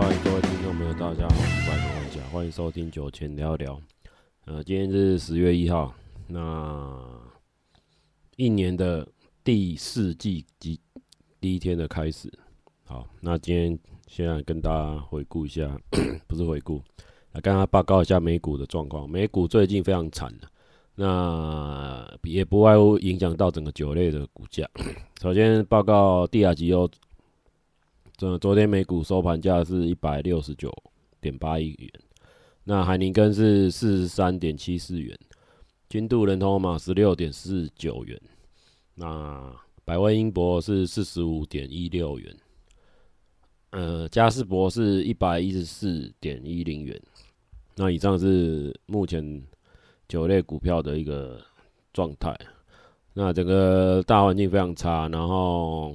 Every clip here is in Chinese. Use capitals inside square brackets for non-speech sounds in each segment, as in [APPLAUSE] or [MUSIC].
嗨，各位听众朋友，大家好，我是白头玩家，欢迎收听酒前聊聊。呃，今天是十月一号，那一年的第四季及第一天的开始。好，那今天先来跟大家回顾一下，[COUGHS] 不是回顾，来跟大家报告一下美股的状况。美股最近非常惨，那也不外乎影响到整个酒类的股价。[COUGHS] 首先报告帝亚吉欧，这昨天美股收盘价是一百六十九点八亿元，那海宁根是四十三点七四元，金度人头马十六点四九元，那百威英博是四十五点一六元。呃，嘉士伯是一百一十四点一零元。那以上是目前酒类股票的一个状态。那整个大环境非常差，然后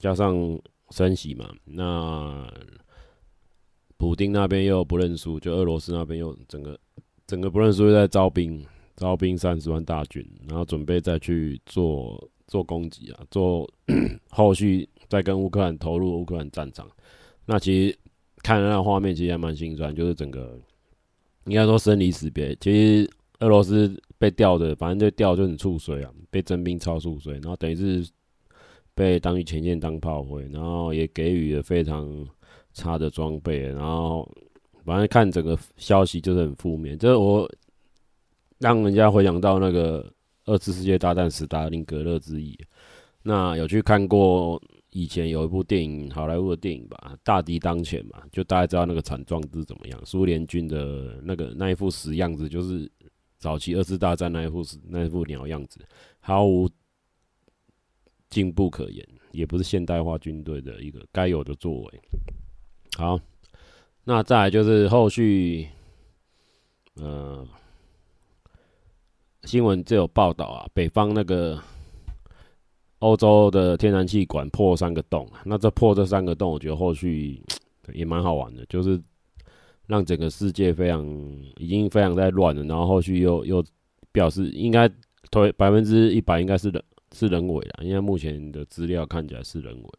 加上升息嘛，那普丁那边又不认输，就俄罗斯那边又整个整个不认输，又在招兵，招兵三十万大军，然后准备再去做做攻击啊，做 [CLEARS THROAT] 后续再跟乌克兰投入乌克兰战场。那其实看那画面，其实还蛮心酸，就是整个应该说生离死别。其实俄罗斯被吊的，反正就吊就很触衰啊，被征兵超触衰，然后等于是被当于前线当炮灰，然后也给予了非常差的装备，然后反正看整个消息就是很负面，就是我让人家回想到那个二次世界大战史达林格勒之役。那有去看过？以前有一部电影，好莱坞的电影吧，《大敌当前》嘛，就大家知道那个惨状是怎么样。苏联军的那个那一副死样子，就是早期二次大战那一副死那一副鸟样子，毫无进步可言，也不是现代化军队的一个该有的作为。好，那再来就是后续，呃，新闻就有报道啊，北方那个。欧洲的天然气管破三个洞，那这破这三个洞，我觉得后续也蛮好玩的，就是让整个世界非常已经非常在乱了，然后后续又又表示应该推百分之一百应该是人是人为的，因为目前的资料看起来是人为，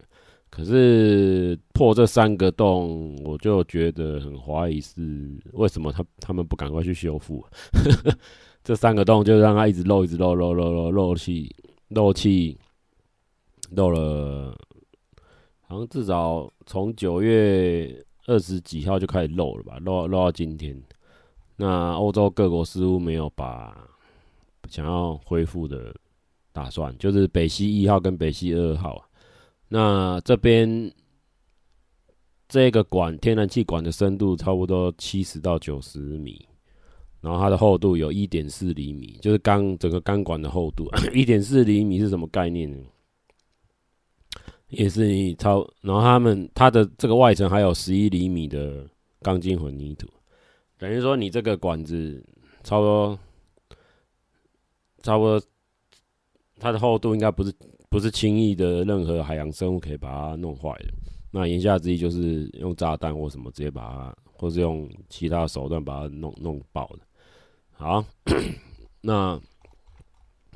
可是破这三个洞，我就觉得很怀疑是为什么他他们不赶快去修复，[LAUGHS] 这三个洞就让它一直漏一直漏漏漏漏漏气漏气。漏了，好像至少从九月二十几号就开始漏了吧，漏漏到今天。那欧洲各国似乎没有把想要恢复的打算，就是北溪一号跟北溪二号。那这边这个管天然气管的深度差不多七十到九十米，然后它的厚度有一点四厘米，就是钢整个钢管的厚度。[COUGHS] 一点四厘米是什么概念呢？也是你超，然后他们它的这个外层还有十一厘米的钢筋混凝土，等于说你这个管子差不多，差不多，它的厚度应该不是不是轻易的任何海洋生物可以把它弄坏的。那言下之意就是用炸弹或什么直接把它，或是用其他手段把它弄弄爆的。好，[CLEARS THROAT] 那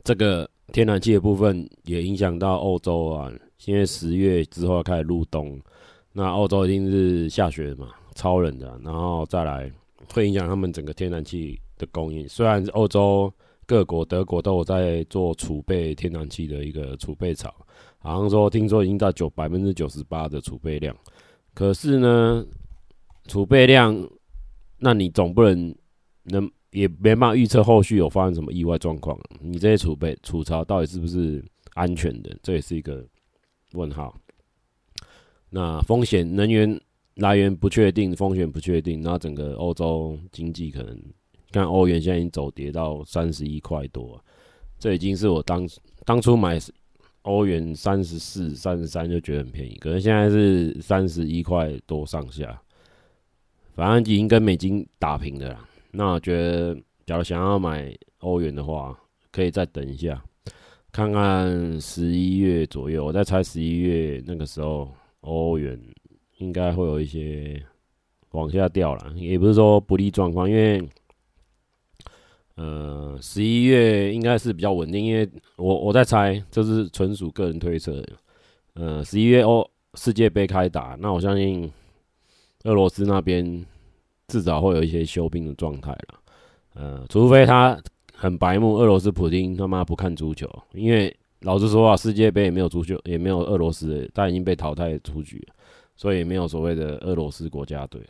这个天然气的部分也影响到欧洲啊。因为十月之后要开始入冬，那欧洲一定是下雪嘛，超冷的，然后再来会影响他们整个天然气的供应。虽然欧洲各国，德国都有在做储备天然气的一个储备槽，好像说听说已经到九百分之九十八的储备量，可是呢，储备量，那你总不能能也没办法预测后续有发生什么意外状况，你这些储备储槽到底是不是安全的？这也是一个。问号，那风险能源来源不确定，风险不确定，那整个欧洲经济可能，看欧元现在已经走跌到三十一块多，这已经是我当当初买欧元三十四、三十三就觉得很便宜，可能现在是三十一块多上下，反正已经跟美金打平了啦。那我觉得，假如想要买欧元的话，可以再等一下。看看十一月左右，我在猜十一月那个时候，欧元应该会有一些往下掉了，也不是说不利状况，因为呃十一月应该是比较稳定，因为我我在猜，这是纯属个人推测。呃，十一月哦世界杯开打，那我相信俄罗斯那边至少会有一些休兵的状态了。呃，除非他很白目，俄罗斯普京他妈不看足球，因为老实说啊，世界杯也没有足球，也没有俄罗斯，他已经被淘汰出局了，所以没有所谓的俄罗斯国家队。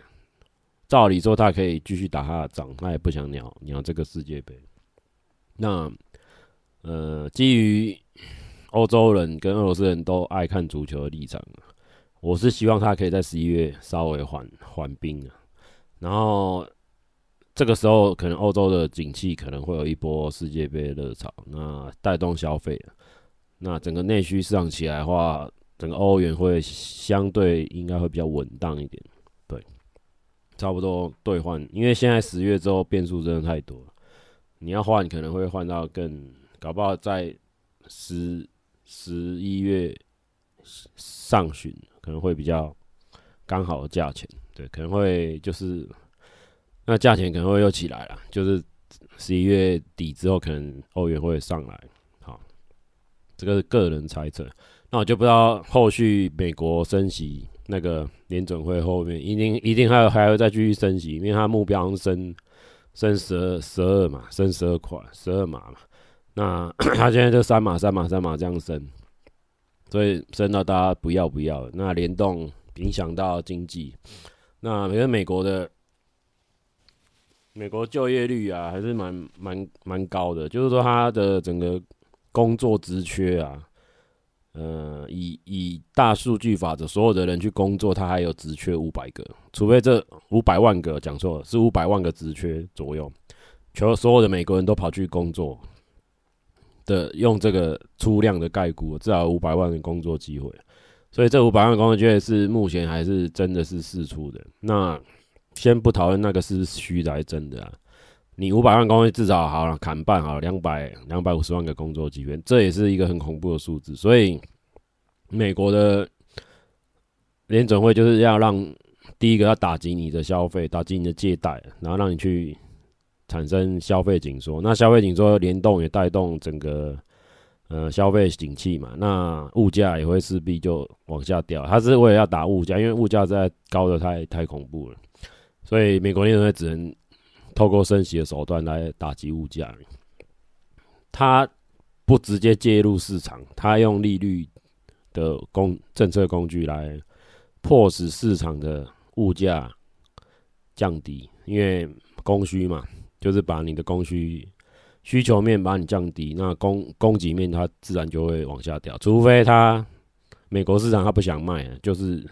照理说，他可以继续打他的仗，他也不想鸟鸟这个世界杯。那呃，基于欧洲人跟俄罗斯人都爱看足球的立场，我是希望他可以在十一月稍微缓缓兵啊。然后这个时候，可能欧洲的景气可能会有一波世界杯热潮，那带动消费。那整个内需市场起来的话，整个欧元会相对应该会比较稳当一点。差不多兑换，因为现在十月之后变数真的太多了，你要换可能会换到更，搞不好在十十一月上旬可能会比较刚好的价钱，对，可能会就是那价钱可能会又起来了，就是十一月底之后可能欧元会上来，好，这个是个人猜测，那我就不知道后续美国升息。那个联准会后面一定一定还有还会再继续升级，因为它目标升升十二十二嘛，升十二块十二码嘛。那 [COUGHS] 它现在就三码三码三码这样升，所以升到大家不要不要。那联动影响到经济，那因为美国的美国就业率啊还是蛮蛮蛮高的，就是说它的整个工作职缺啊。呃，以以大数据法则，所有的人去工作，他还有职缺五百个，除非这五百万个讲错了，是五百万个职缺左右，全所有的美国人都跑去工作的，用这个粗量的概估，至少五百万个工作机会，所以这五百万工作机会是目前还是真的是试出的。那先不讨论那个是虚的还是真的啊。你五百万工位至少好了，砍半好了，两百两百五十万个工作机会，这也是一个很恐怖的数字。所以，美国的联准会就是要让第一个要打击你的消费，打击你的借贷，然后让你去产生消费紧缩。那消费紧缩联动也带动整个呃消费景气嘛，那物价也会势必就往下掉。它是为了要打物价，因为物价在高的太太恐怖了，所以美国联准会只能。透过升息的手段来打击物价，他不直接介入市场，他用利率的工政策工具来迫使市场的物价降低，因为供需嘛，就是把你的供需需求面把你降低，那供供给面它自然就会往下掉，除非他美国市场他不想卖，就是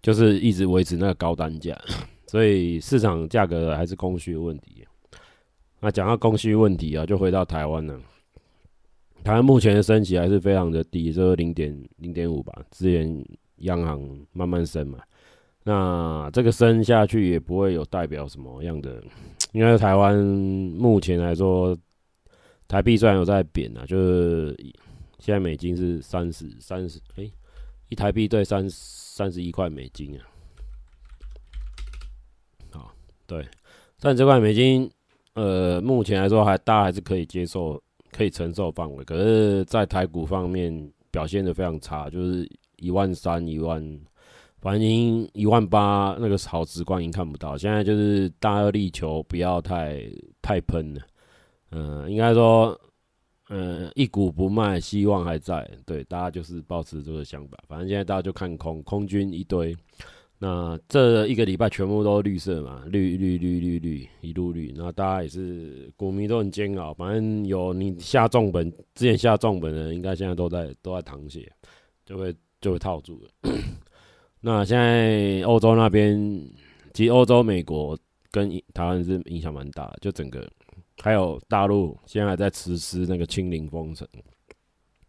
就是一直维持那个高单价。所以市场价格还是供需问题。那讲到供需问题啊，就回到台湾了。台湾目前的升息还是非常的低，就是零点零点五吧，支援央行慢慢升嘛。那这个升下去也不会有代表什么样的，因为台湾目前来说，台币虽然有在贬啊，就是现在美金是三十三十，哎，一台币兑三三十一块美金啊。对，但这块美金，呃，目前来说还大家还是可以接受、可以承受范围。可是，在台股方面表现得非常差，就是一万三、一万，反正一万八那个好直观已经看不到。现在就是大家力求不要太太喷了，嗯、应该说，嗯、一股不卖，希望还在。对，大家就是保持这个想法。反正现在大家就看空，空军一堆。那这一个礼拜全部都绿色嘛，绿绿绿绿绿一路绿，那大家也是股民都很煎熬，反正有你下重本，之前下重本的人应该现在都在都在淌血，就会就会套住了。[COUGHS] 那现在欧洲那边，其实欧洲、美国跟台湾是影响蛮大，就整个还有大陆现在还在实施那个清零封城，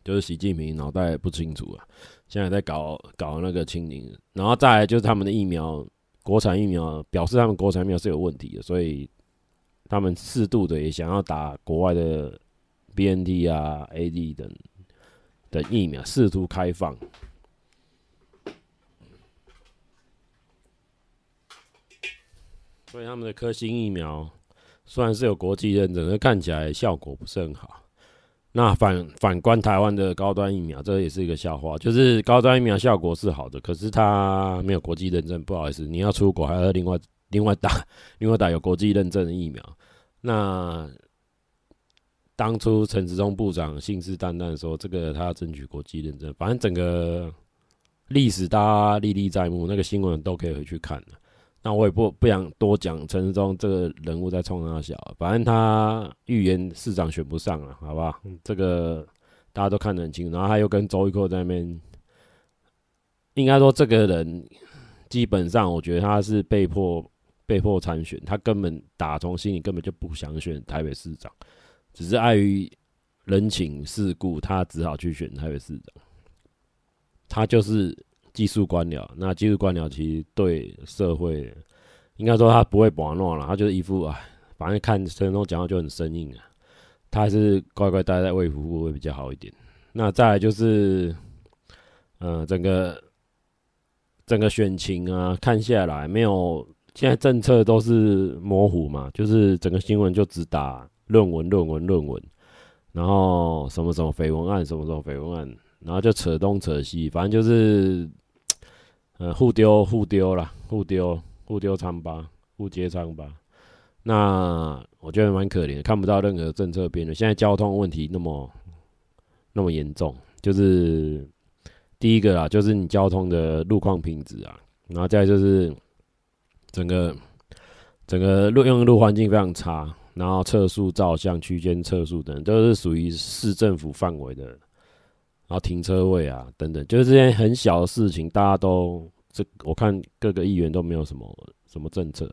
就是习近平脑袋不清楚啊。现在在搞搞那个清零，然后再来就是他们的疫苗，国产疫苗表示他们国产疫苗是有问题的，所以他们适度的也想要打国外的 BNT 啊、AD 等的疫苗，试图开放。所以他们的科兴疫苗虽然是有国际认证，但看起来效果不是很好。那反反观台湾的高端疫苗，这也是一个笑话。就是高端疫苗效果是好的，可是它没有国际认证，不好意思，你要出国还要另外另外打 [LAUGHS] 另外打有国际认证的疫苗。那当初陈时中部长信誓旦旦说这个他要争取国际认证，反正整个历史大家历历在目，那个新闻都可以回去看了。那我也不不想多讲陈时中这个人物在冲他小，反正他预言市长选不上了，好不好？这个大家都看得很清楚。然后他又跟周玉蔻在那边，应该说这个人基本上我觉得他是被迫被迫参选，他根本打从心里根本就不想选台北市长，只是碍于人情世故，他只好去选台北市长。他就是。技术官僚，那技术官僚其实对社会，应该说他不会玩弄了，他就是一副啊，反正看陈时中讲话就很生硬啊，他还是乖乖待在卫福部会比较好一点。那再来就是，呃，整个整个选情啊，看下来没有，现在政策都是模糊嘛，就是整个新闻就只打论文、论文、论文，然后什么什么绯闻案，什么什么绯闻案，然后就扯东扯西，反正就是。呃，互丢互丢啦，互丢互丢疮疤，互揭疮疤。那我觉得蛮可怜，看不到任何政策变的。现在交通问题那么那么严重，就是第一个啦，就是你交通的路况品质啊，然后再就是整个整个路用路环境非常差，然后测速、照相、区间测速等都是属于市政府范围的。然后停车位啊，等等，就是这些很小的事情，大家都这我看各个议员都没有什么什么政策，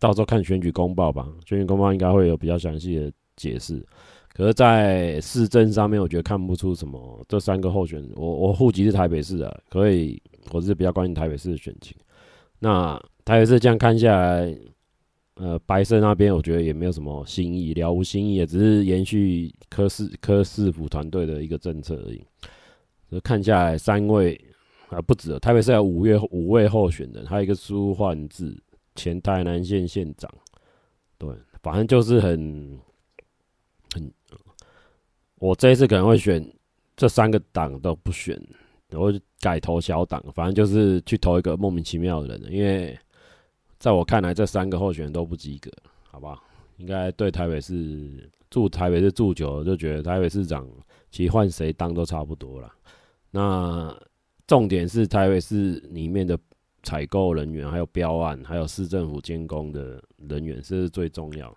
到时候看选举公报吧，选举公报应该会有比较详细的解释。可是，在市政上面，我觉得看不出什么。这三个候选人，我我户籍是台北市的，可以，我是比较关心台北市的选情。那台北市这样看下来。呃，白色那边我觉得也没有什么新意，了无新意，也只是延续柯市柯市府团队的一个政策而已。就看下来，三位啊不止了，台北市有五位五位候选人，还有一个苏焕智，前台南县县长。对，反正就是很很，我这一次可能会选这三个党都不选，我改投小党，反正就是去投一个莫名其妙的人，因为。在我看来，这三个候选人都不及格，好吧？应该对台北市住台北市住久了，就觉得台北市长其实换谁当都差不多了。那重点是台北市里面的采购人员，还有标案，还有市政府监工的人员，这是最重要。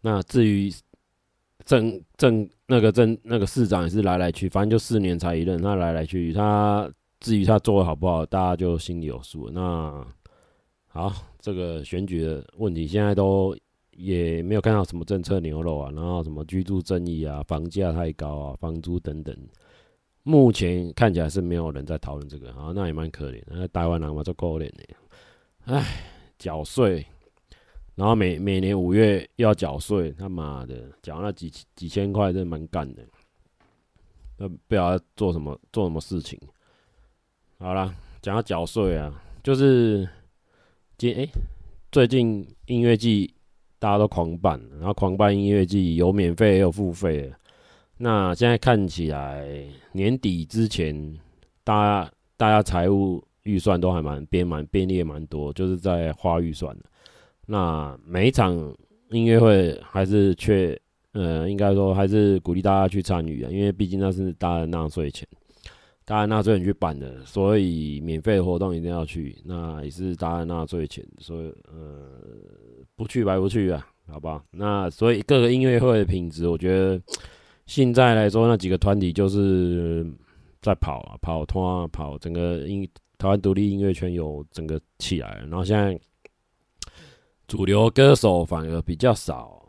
那至于政政那个政那个市长也是来来去，反正就四年才一任，他来来去去，他至于他做的好不好，大家就心里有数。那。好，这个选举的问题现在都也没有看到什么政策牛肉啊，然后什么居住争议啊、房价太高啊、房租等等，目前看起来是没有人在讨论这个。好，那也蛮可怜，那台湾人嘛，就可怜的。唉，缴税，然后每每年五月要缴税，他妈的，缴那几几千块，真蛮干的。那不知道做什么做什么事情。好了，讲到缴税啊，就是。今哎、最近音乐季大家都狂办，然后狂办音乐季有免费也有付费。那现在看起来年底之前，大家大家财务预算都还蛮编蛮便利也蛮多，就是在花预算。那每一场音乐会还是却，呃，应该说还是鼓励大家去参与啊，因为毕竟那是大家的纳税钱。大安纳最人去办的，所以免费的活动一定要去。那也是大安纳最前，所以呃，不去白不去啊，好吧？那所以各个音乐会的品质，我觉得现在来说，那几个团体就是在跑啊，跑通啊，跑整个音台湾独立音乐圈有整个起来。然后现在主流歌手反而比较少，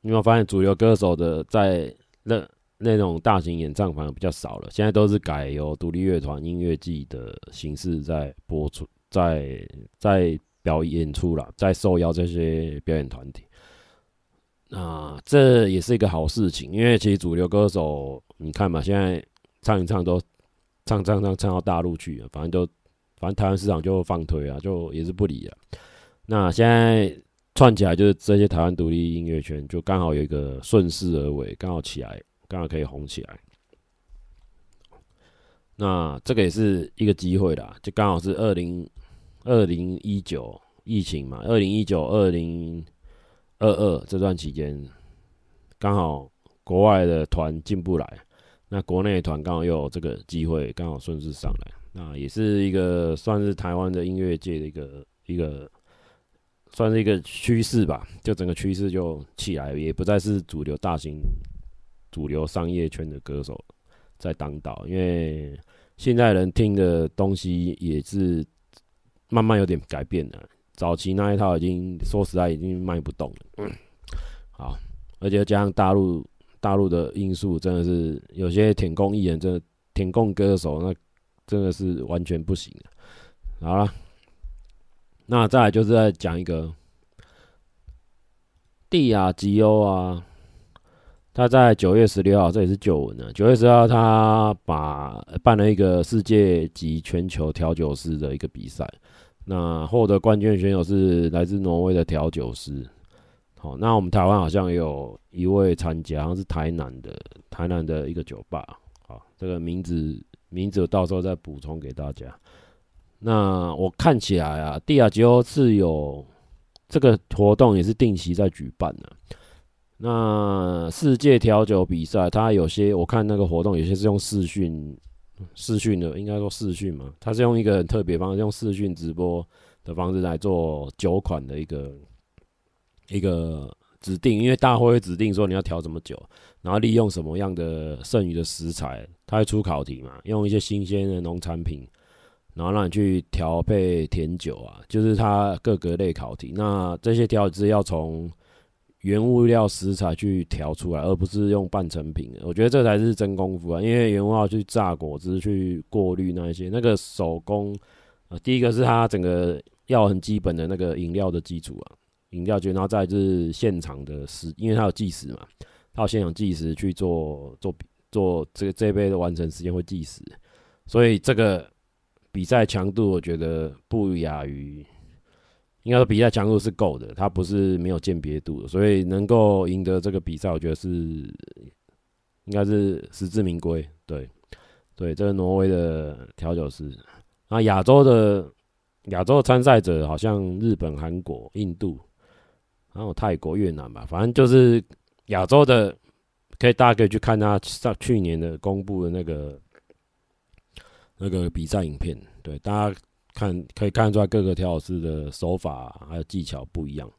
你有没有发现主流歌手的在那？那种大型演唱反而比较少了，现在都是改由独立乐团音乐季的形式在播出，在在表演出了，在受邀这些表演团体。啊，这也是一个好事情，因为其实主流歌手，你看嘛，现在唱一唱都唱唱唱唱到大陆去了，反正都反正台湾市场就放推啊，就也是不理了。那现在串起来，就是这些台湾独立音乐圈就刚好有一个顺势而为，刚好起来，刚好可以红起来。那这个也是一个机会啦，就刚好是二零二零一九疫情嘛，二零一九二零二二这段期间，刚好国外的团进不来，那国内团刚好又有这个机会，刚好顺势上来。那也是一个算是台湾的音乐界的一个一个，算是一个趋势吧。就整个趋势就起来，也不再是主流大型、主流商业圈的歌手在当道，因为现在人听的东西也是慢慢有点改变了。早期那一套已经说实在已经卖不动了。嗯，好，而且加上大陆大陆的因素，真的是有些舔共艺人，真的舔共歌手那。真的是完全不行。好了，那再来就是在讲一个蒂亚吉欧啊，他在九月十六号，这也是旧闻了。九月十号，他把办了一个世界级全球调酒师的一个比赛，那获得冠军的选手是来自挪威的调酒师。好，那我们台湾好像有一位参加，好像是台南的台南的一个酒吧。好，这个名字。名字我到时候再补充给大家。那我看起来啊，蒂亚吉欧是有这个活动，也是定期在举办的。那世界调酒比赛，它有些我看那个活动，有些是用视讯视讯的，应该说视讯嘛。它是用一个很特别方式，用视讯直播的方式来做酒款的一个一个。指定，因为大会会指定说你要调什么酒，然后利用什么样的剩余的食材，它会出考题嘛，用一些新鲜的农产品，然后让你去调配甜酒啊，就是它各个类考题。那这些调制要从原物料食材去调出来，而不是用半成品。我觉得这才是真功夫啊，因为原物料去榨果汁、去过滤那一些，那个手工啊，第一个是它整个要很基本的那个饮料的基础啊。饮料局，然后再是现场的时，因为他有计时嘛，他有现场计时去做做做这个这杯的完成时间会计时，所以这个比赛强度我觉得不亚于，应该说比赛强度是够的，他不是没有鉴别度的，所以能够赢得这个比赛，我觉得是应该是实至名归。对，对，这个挪威的调酒师，那亚洲的亚洲的参赛者好像日本、韩国、印度。还有泰国、越南吧，反正就是亚洲的，可以大家可以去看他上去年的公布的那个那个比赛影片，对，大家看可以看出来各个调酒师的手法还有技巧不一样，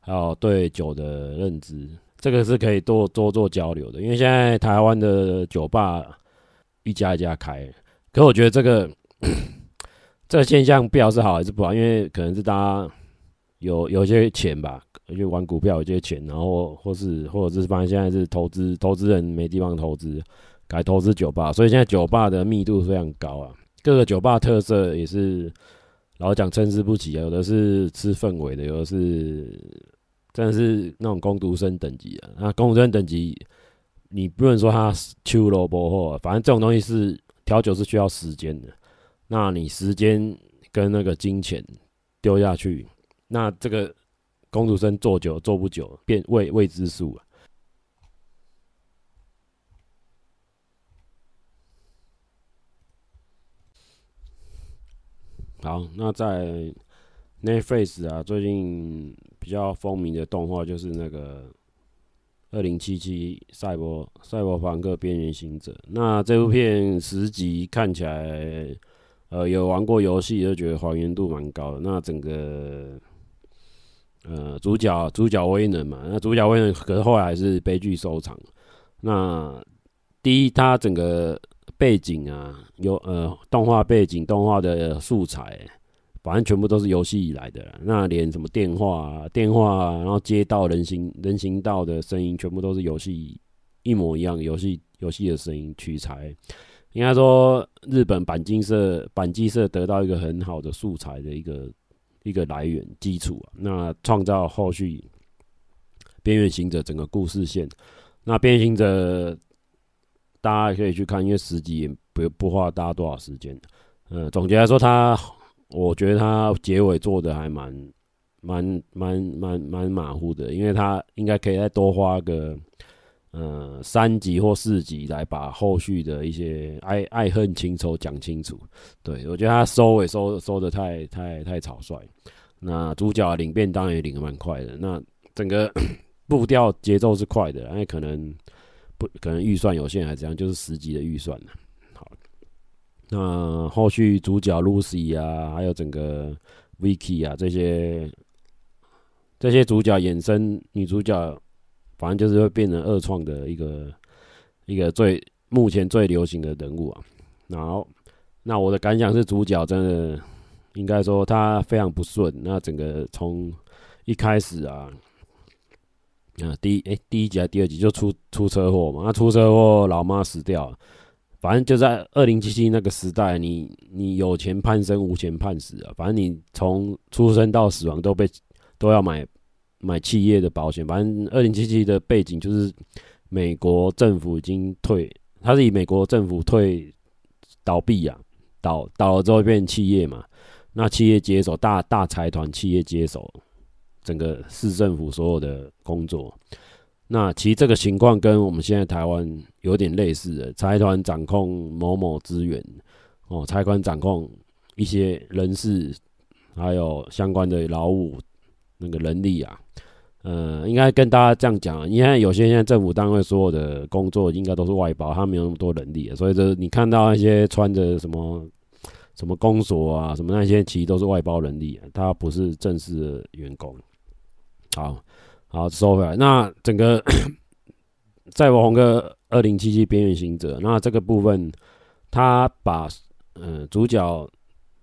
还有对酒的认知，这个是可以多多做交流的。因为现在台湾的酒吧一家一家开，可我觉得这个这个现象不晓是好还是不好，因为可能是大家有有些钱吧。就玩股票有些钱，然后或是或者是发现现在是投资投资人没地方投资，改投资酒吧，所以现在酒吧的密度非常高啊。各个酒吧特色也是老讲参差不齐啊，有的是吃氛围的，有的是真的是那种工读生等级啊。那工读生等级，你不能说他秋萝卜或反正这种东西是调酒是需要时间的。那你时间跟那个金钱丢下去，那这个。工读生做久做不久，变未未知数啊。好，那在 Netflix 啊，最近比较风靡的动画就是那个二零七七赛博赛博朋克边缘行者。那这部片十集看起来，呃，有玩过游戏就觉得还原度蛮高的。那整个。呃，主角主角威能嘛，那主角威能可是后来还是悲剧收场。那第一，他整个背景啊，有呃动画背景、动画的素材，反正全部都是游戏以来的。那连什么电话、啊、电话、啊，然后街道人行人行道的声音，全部都是游戏一模一样，游戏游戏的声音取材。应该说，日本板金社板金社得到一个很好的素材的一个。一个来源基础啊，那创造后续《边缘行者》整个故事线。那《边缘行者》大家可以去看，因为十集也不不花大家多少时间。嗯，总结来说，他我觉得他结尾做的还蛮蛮蛮蛮蛮马虎的，因为他应该可以再多花个呃三集或四集来把后续的一些爱爱恨情仇讲清楚。对，我觉得他收尾收收的太太太草率。那主角领便当也领的蛮快的，那整个 [COUGHS] 步调节奏是快的，因为可能不可能预算有限还是怎样，就是十集的预算。好，那后续主角 Lucy 啊，还有整个 Vicky 啊这些这些主角衍生女主角，反正就是会变成二创的一个一个最目前最流行的人物啊。然后，那我的感想是主角真的。应该说他非常不顺，那整个从一开始啊，啊第一哎、第一集还第二集就出出车祸嘛，那出车祸老妈死掉了，反正就在二零七七那个时代，你你有钱判生，无钱判死啊，反正你从出生到死亡都被都要买买企业的保险，反正二零七七的背景就是美国政府已经退，他是以美国政府退倒闭呀，倒倒了之后变企业嘛。那企业接手，大大财团企业接手。整个市政府所有的工作。那其实这个情况跟我们现在台湾有点类似的，财团掌控某某资源，哦，财团掌控一些人事，还有相关的劳务那个人力啊。呃，应该跟大家这样讲，因为有些现在政府单位所有的工作应该都是外包，他没有那么多人力，所以这你看到那些穿着什么。什么公所啊，什么那些其实都是外包人力，他不是正式的员工。好，好收回来。那整个再往个二零七七边缘行者，那这个部分他把呃主角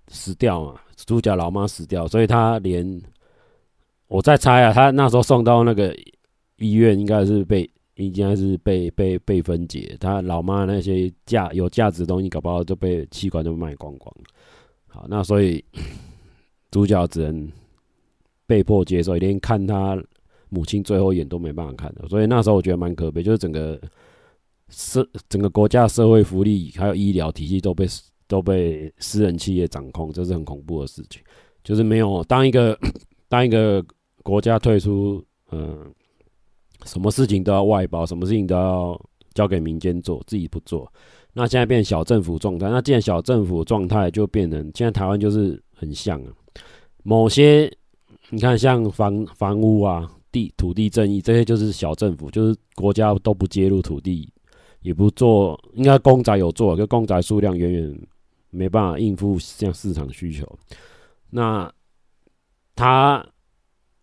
死掉嘛，主角老妈死掉，所以他连我在猜啊，他那时候送到那个医院应该是被。应该是被被被分解，他老妈那些价有价值的东西，搞不好就被器官就卖光光。好，那所以 [COUGHS] 主角只能被迫接受，连看他母亲最后一眼都没办法看的。所以那时候我觉得蛮可悲，就是整个社整个国家社会福利还有医疗体系都被都被私人企业掌控，这是很恐怖的事情。就是没有当一个 [COUGHS] 当一个国家退出，嗯。什么事情都要外包，什么事情都要交给民间做，自己不做。那现在变小政府状态，那既然小政府状态就变成现在台湾就是很像啊。某些你看像房房屋啊、地土地正义这些就是小政府，就是国家都不介入土地，也不做。应该公宅有做，可公宅数量远远没办法应付像市场需求。那他。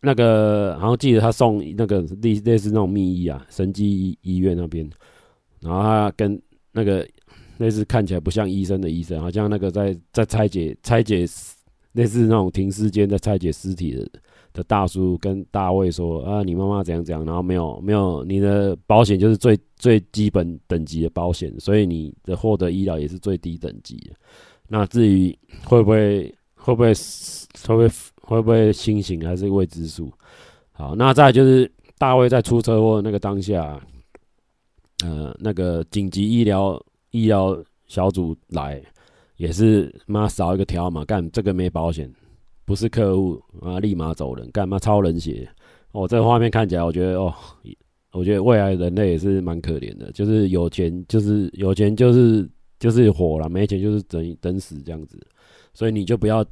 那个，然后记得他送那个类类似那种密医啊，神机医医院那边，然后他跟那个类似看起来不像医生的医生，好像那个在在拆解拆解类似那种停尸间在拆解尸体的的大叔跟大卫说啊，你妈妈怎样怎样，然后没有没有你的保险就是最最基本等级的保险，所以你的获得医疗也是最低等级的。那至于会不会会不会会不会？会不会清醒还是未知数？好，那再就是大卫在出车祸那个当下，呃，那个紧急医疗医疗小组来，也是妈少一个条码，干这个没保险，不是客户啊，立马走人，干嘛超冷血？哦，这个画面看起来，我觉得哦，我觉得未来人类也是蛮可怜的，就是有钱就是有钱就是就是活了，没钱就是等等死这样子，所以你就不要。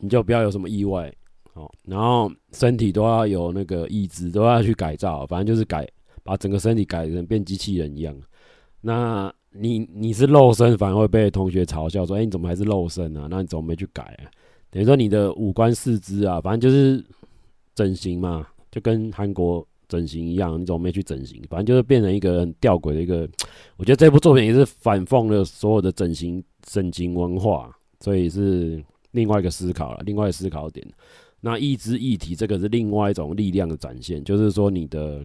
你就不要有什么意外，哦，然后身体都要有那个意志，都要去改造，反正就是改，把整个身体改成变机器人一样。那你你是肉身，反而会被同学嘲笑说：“哎，你怎么还是肉身啊？那你怎么没去改啊？”等于说你的五官四肢啊，反正就是整形嘛，就跟韩国整形一样，你怎么没去整形？反正就是变成一个很吊诡的一个。我觉得这部作品也是反讽了所有的整形整形文化，所以是。另外一个思考了，另外一个思考点，那意志议题这个是另外一种力量的展现，就是说你的，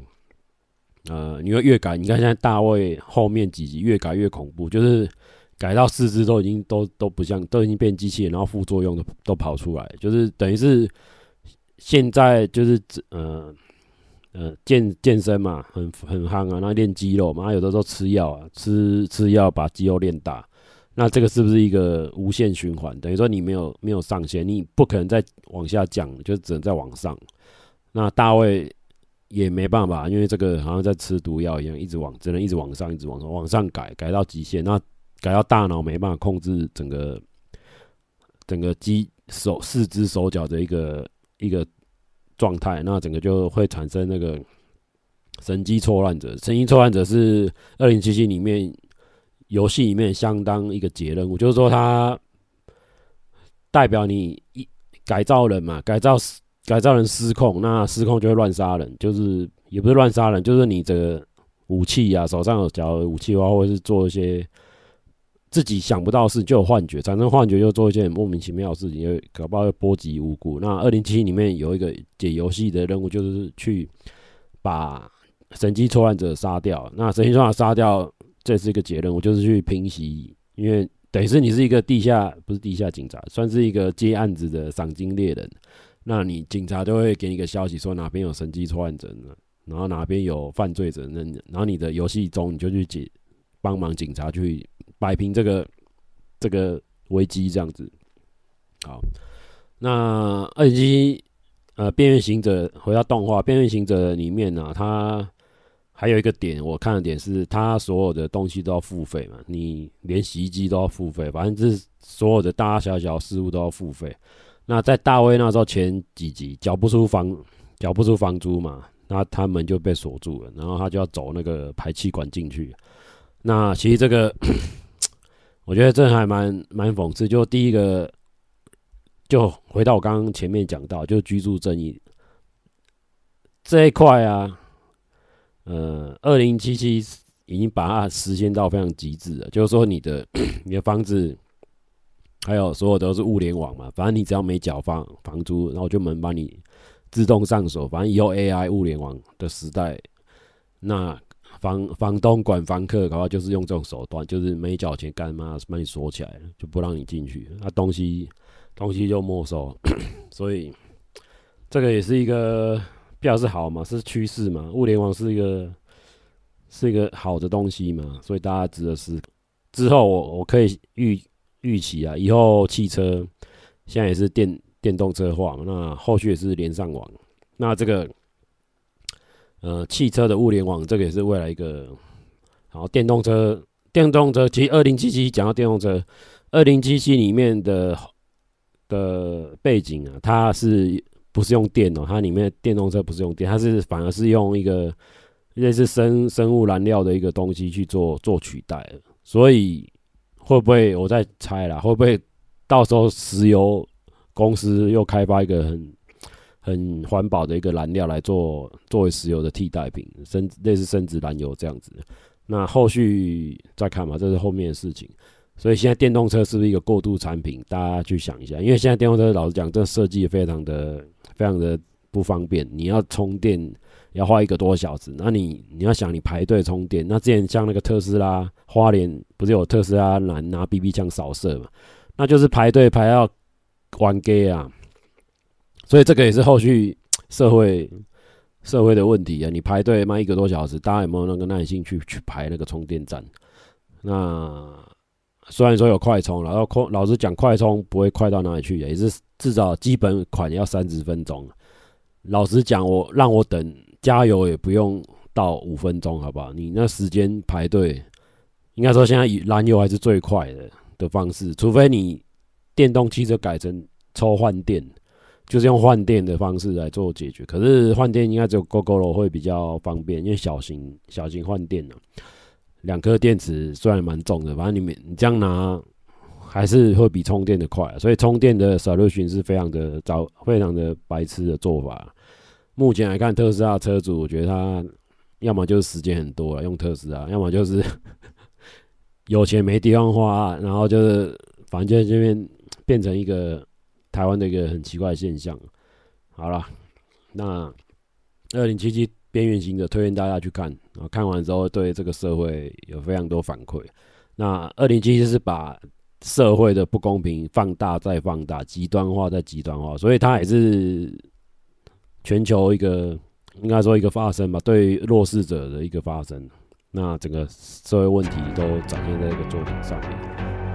呃，你会越改，你看现在大卫后面几集越改越恐怖，就是改到四肢都已经都都不像，都已经变机器人，然后副作用都都跑出来，就是等于是现在就是呃呃健健身嘛，很很夯啊，那练肌肉嘛，有的时候吃药啊，吃吃药把肌肉练大。那这个是不是一个无限循环？等于说你没有没有上限，你不可能再往下降，就只能再往上。那大卫也没办法，因为这个好像在吃毒药一样，一直往只能一直往上，一直往上往上改，改到极限。那改到大脑没办法控制整个整个肌手四肢手脚的一个一个状态，那整个就会产生那个神经错乱者。神经错乱者是二零七七里面。游戏里面相当一个结任务，就是说它代表你一改造人嘛，改造改造人失控，那失控就会乱杀人，就是也不是乱杀人，就是你这个武器啊，手上有假如武器的话，或者是做一些自己想不到的事，就有幻觉，产生幻觉就做一些莫名其妙的事情，又搞不好会波及无辜。那二零七七里面有一个解游戏的任务，就是去把神经错乱者杀掉。那神经错乱者杀掉。这是一个结论，我就是去平息，因为等于是你是一个地下，不是地下警察，算是一个接案子的赏金猎人。那你警察就会给你一个消息，说哪边有神经错乱者呢，然后哪边有犯罪者，那然后你的游戏中你就去解，帮忙警察去摆平这个这个危机，这样子。好，那二级呃边缘行者回到动画边缘行者里面呢、啊，他。还有一个点，我看的点是，它所有的东西都要付费嘛，你连洗衣机都要付费，反正就是所有的大大小小事物都要付费。那在大卫那时候前几集缴不出房缴不出房租嘛，那他们就被锁住了，然后他就要走那个排气管进去。那其实这个，[COUGHS] 我觉得这还蛮蛮讽刺。就第一个，就回到我刚刚前面讲到，就居住正义这一块啊。呃，二零七七已经把它实现到非常极致了，就是说你的 [COUGHS] 你的房子，还有所有都是物联网嘛，反正你只要没缴房房租，然后就门帮你自动上锁。反正以后 AI 物联网的时代，那房房东管房客，搞不好就是用这种手段，就是没缴钱干嘛，把你锁起来了，就不让你进去，那东西东西就没收。[COUGHS] 所以这个也是一个。表示好嘛，是趋势嘛，物联网是一个是一个好的东西嘛，所以大家值得思。之后我我可以预预期啊，以后汽车现在也是电电动车化，那后续也是连上网。那这个呃汽车的物联网，这个也是未来一个然后电动车。电动车其实二零七七讲到电动车，二零七七里面的的背景啊，它是。不是用电哦，它里面电动车不是用电，它是反而是用一个类似生生物燃料的一个东西去做做取代。所以会不会我在猜啦？会不会到时候石油公司又开发一个很很环保的一个燃料来做作为石油的替代品，生类似生质燃油这样子？那后续再看嘛，这是后面的事情。所以现在电动车是不是一个过渡产品？大家去想一下，因为现在电动车老实讲，这设计非常的。非常的不方便，你要充电要花一个多小时。那你你要想你排队充电，那之前像那个特斯拉花莲不是有特斯拉拿拿 BB 枪扫射嘛？那就是排队排到晚 gay 啊。所以这个也是后续 [TSK] 社会社会的问题啊。你排队卖一个多小时，大家有没有那个耐心去去排那个充电站？那虽然说有快充，然后快老实讲，快充不会快到哪里去，也是。至少基本款要三十分钟。老实讲，我让我等加油也不用到五分钟，好不好？你那时间排队，应该说现在以燃油还是最快的的方式，除非你电动汽车改成抽换电，就是用换电的方式来做解决。可是换电应该只有 g o g o 会比较方便，因为小型小型换电呢，两颗电池虽然蛮重的，反正你们你这样拿。还是会比充电的快，所以充电的 solution 是非常的糟、非常的白痴的做法。目前来看，特斯拉车主，我觉得他要么就是时间很多了用特斯拉，要么就是 [LAUGHS] 有钱没地方花，然后就是反正就这边变成一个台湾的一个很奇怪的现象。好了，那二零七七边缘型的推荐大家去看，然后看完之后对这个社会有非常多反馈。那二零七七是把社会的不公平放大再放大，极端化再极端化，所以它也是全球一个应该说一个发生吧，对弱势者的一个发生。那整个社会问题都展现在这个作品上面。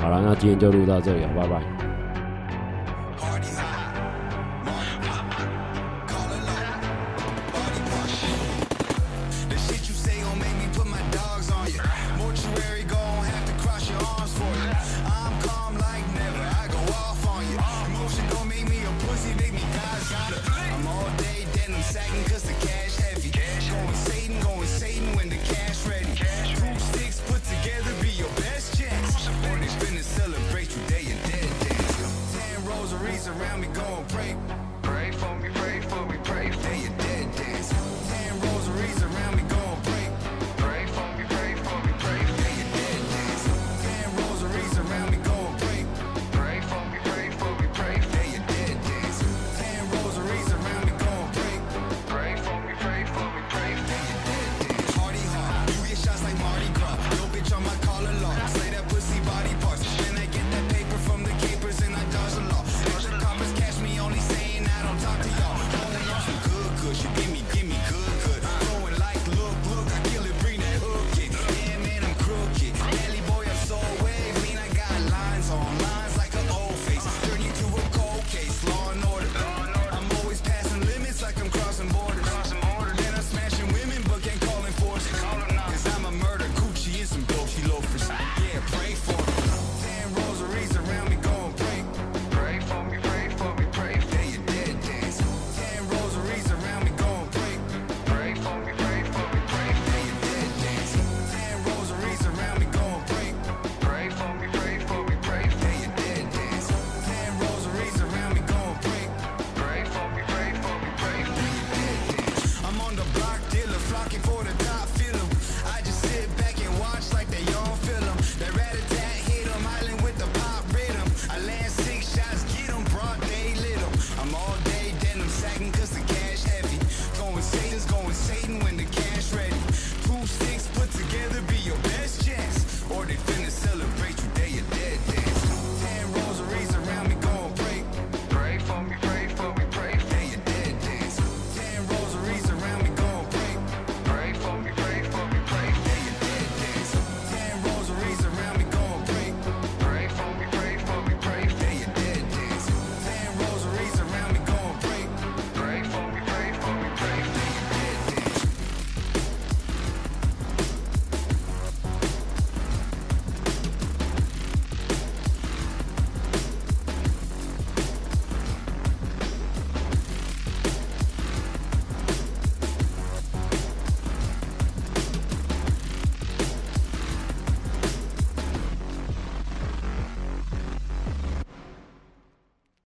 好了，那今天就录到这里了，拜拜。